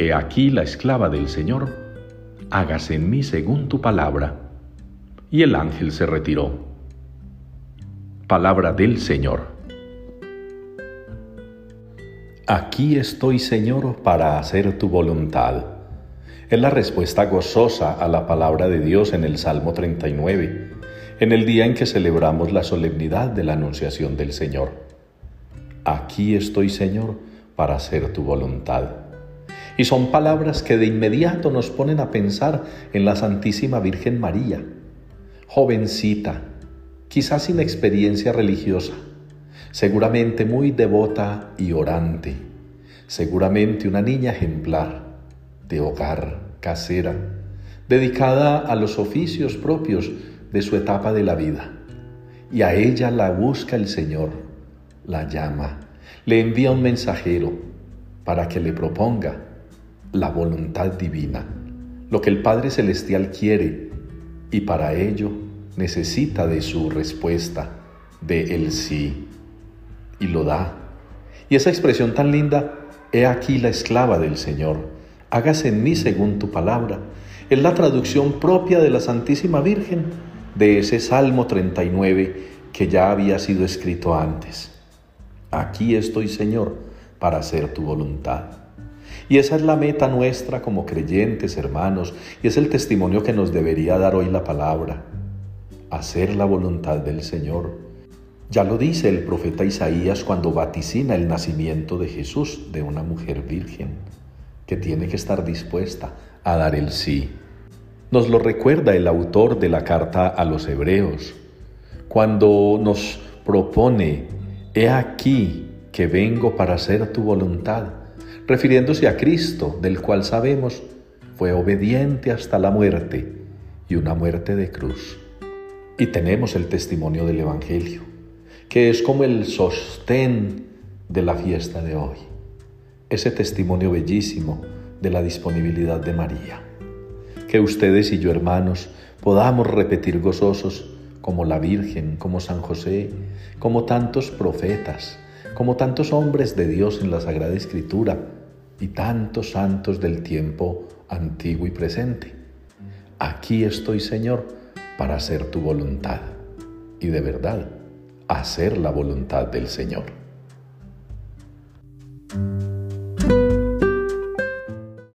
He aquí la esclava del Señor, hágase en mí según tu palabra. Y el ángel se retiró. Palabra del Señor. Aquí estoy, Señor, para hacer tu voluntad. Es la respuesta gozosa a la palabra de Dios en el Salmo 39 en el día en que celebramos la solemnidad de la Anunciación del Señor. Aquí estoy, Señor, para hacer tu voluntad. Y son palabras que de inmediato nos ponen a pensar en la Santísima Virgen María, jovencita, quizás sin experiencia religiosa, seguramente muy devota y orante, seguramente una niña ejemplar, de hogar, casera, dedicada a los oficios propios de su etapa de la vida. Y a ella la busca el Señor, la llama, le envía un mensajero para que le proponga la voluntad divina, lo que el Padre Celestial quiere, y para ello necesita de su respuesta, de el sí, y lo da. Y esa expresión tan linda, he aquí la esclava del Señor, hágase en mí según tu palabra, es la traducción propia de la Santísima Virgen de ese Salmo 39 que ya había sido escrito antes. Aquí estoy, Señor, para hacer tu voluntad. Y esa es la meta nuestra como creyentes, hermanos, y es el testimonio que nos debería dar hoy la palabra. Hacer la voluntad del Señor. Ya lo dice el profeta Isaías cuando vaticina el nacimiento de Jesús de una mujer virgen, que tiene que estar dispuesta a dar el sí nos lo recuerda el autor de la carta a los hebreos, cuando nos propone, he aquí que vengo para hacer tu voluntad, refiriéndose a Cristo, del cual sabemos fue obediente hasta la muerte y una muerte de cruz. Y tenemos el testimonio del Evangelio, que es como el sostén de la fiesta de hoy, ese testimonio bellísimo de la disponibilidad de María que ustedes y yo, hermanos, podamos repetir gozosos como la Virgen, como San José, como tantos profetas, como tantos hombres de Dios en la Sagrada Escritura y tantos santos del tiempo antiguo y presente. Aquí estoy, Señor, para hacer tu voluntad y de verdad hacer la voluntad del Señor.